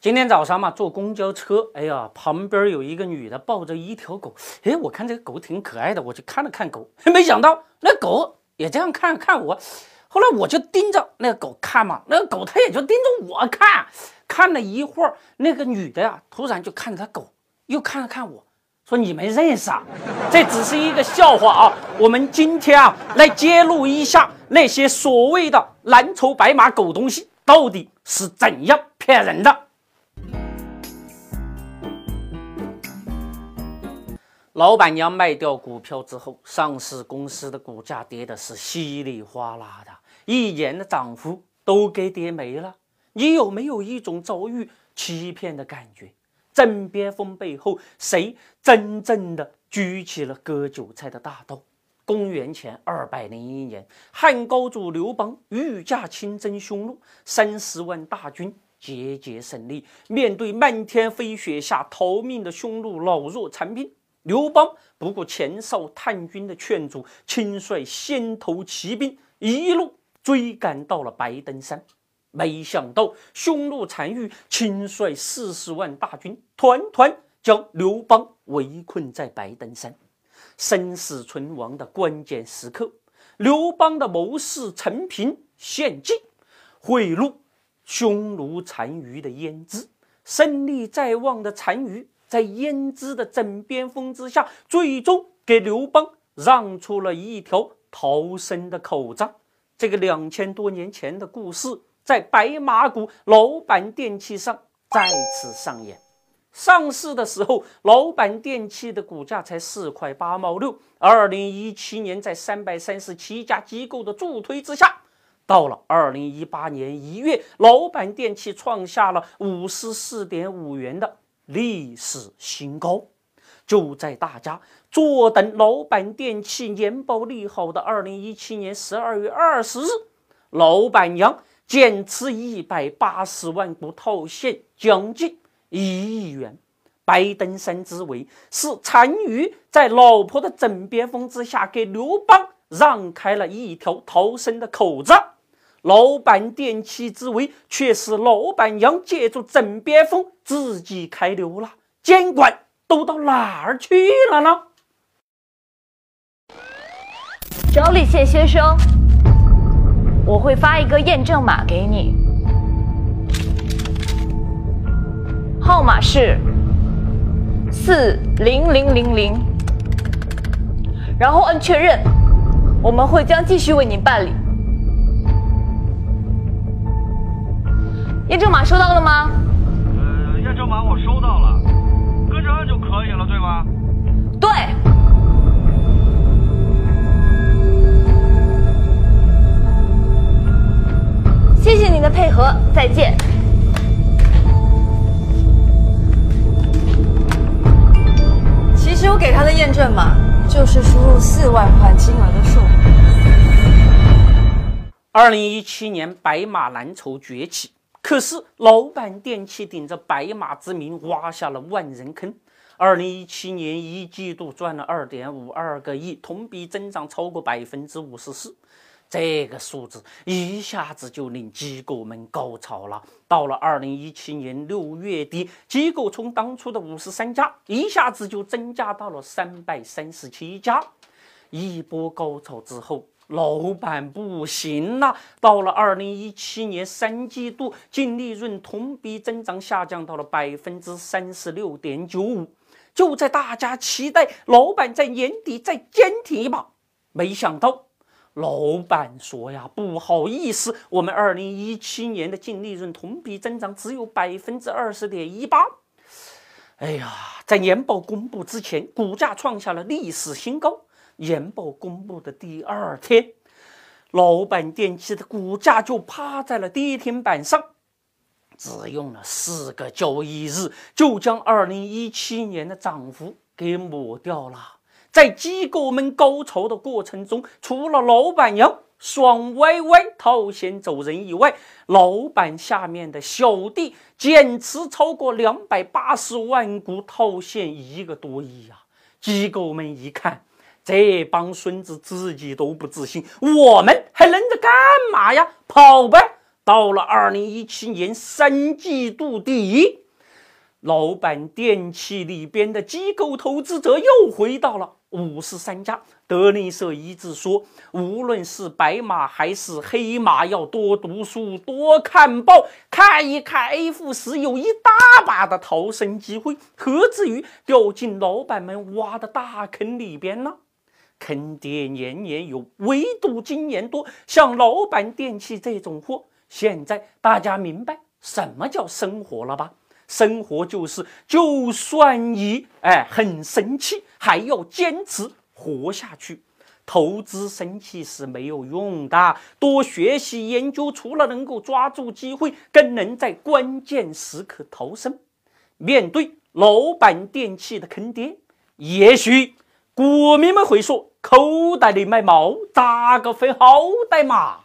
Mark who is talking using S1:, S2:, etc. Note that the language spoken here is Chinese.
S1: 今天早上嘛，坐公交车，哎呀，旁边有一个女的抱着一条狗，哎，我看这个狗挺可爱的，我就看了看狗，没想到那狗也这样看看我，后来我就盯着那个狗看嘛，那个狗它也就盯着我看，看了一会儿，那个女的呀，突然就看着它狗，又看了看我，说你没认识啊，这只是一个笑话啊，我们今天啊来揭露一下那些所谓的蓝筹白马狗东西到底是怎样骗人的。老板娘卖掉股票之后，上市公司的股价跌的是稀里哗啦的，一年的涨幅都给跌没了。你有没有一种遭遇欺骗的感觉？枕边风背后，谁真正的举起了割韭菜的大刀？公元前二百零一年，汉高祖刘邦御驾亲征匈奴，三十万大军节节胜利。面对漫天飞雪下逃命的匈奴老弱残兵。刘邦不顾前哨探军的劝阻，亲率先头骑兵一路追赶到了白登山。没想到匈奴单于亲率四十万大军，团团将刘邦围困在白登山。生死存亡的关键时刻，刘邦的谋士陈平献计，贿赂匈奴单于的胭脂。胜利在望的单于。在胭脂的枕边风之下，最终给刘邦让出了一条逃生的口子。这个两千多年前的故事，在白马股老板电器上再次上演。上市的时候，老板电器的股价才四块八毛六。二零一七年，在三百三十七家机构的助推之下，到了二零一八年一月，老板电器创下了五十四点五元的。历史新高，就在大家坐等老板电器年报利好的二零一七年十二月二十日，老板娘减持一百八十万股套现将近一亿元。白登山之围是单于在老婆的枕边风之下，给刘邦让开了一条逃生的口子。老板电器之围，却是老板娘借助枕边风自己开溜了。监管都到哪儿去了呢？
S2: 周立宪先生，我会发一个验证码给你，号码是四零零零零，然后按确认，我们会将继续为您办理。验证码收到了吗？
S3: 呃，验证码我收到了，跟着按就可以了，对吗？
S2: 对。谢谢您的配合，再见。
S4: 其实我给他的验证码就是输入四万块金额的数。
S1: 二零一七年白马蓝筹崛起。可是，老板电器顶着白马之名挖下了万人坑。二零一七年一季度赚了二点五二个亿，同比增长超过百分之五十四。这个数字一下子就令机构们高潮了。到了二零一七年六月底，机构从当初的五十三家一下子就增加到了三百三十七家。一波高潮之后。老板不行了，到了二零一七年三季度，净利润同比增长下降到了百分之三十六点九五。就在大家期待老板在年底再坚挺一把，没想到老板说呀：“不好意思，我们二零一七年的净利润同比增长只有百分之二十点一八。”哎呀，在年报公布之前，股价创下了历史新高。研报公布的第二天，老板电器的股价就趴在了跌停板上，只用了四个交易日，就将二零一七年的涨幅给抹掉了。在机构们高潮的过程中，除了老板娘爽歪歪套现走人以外，老板下面的小弟减持超过两百八十万股套现一个多亿啊！机构们一看。这帮孙子自己都不自信，我们还愣着干嘛呀？跑呗！到了二零一七年三季度底，老板电器里边的机构投资者又回到了五十三家。德林社一直说，无论是白马还是黑马，要多读书、多看报，看一看 F 十，有一大把的逃生机会，何至于掉进老板们挖的大坑里边呢？坑爹年年有，唯独今年多。像老板电器这种货，现在大家明白什么叫生活了吧？生活就是，就算你哎很生气，还要坚持。活下去，投资生气是没有用的。多学习研究，除了能够抓住机会，更能在关键时刻逃生。面对老板电器的坑爹，也许股民们会说：“口袋里买猫，咋个分好歹嘛？”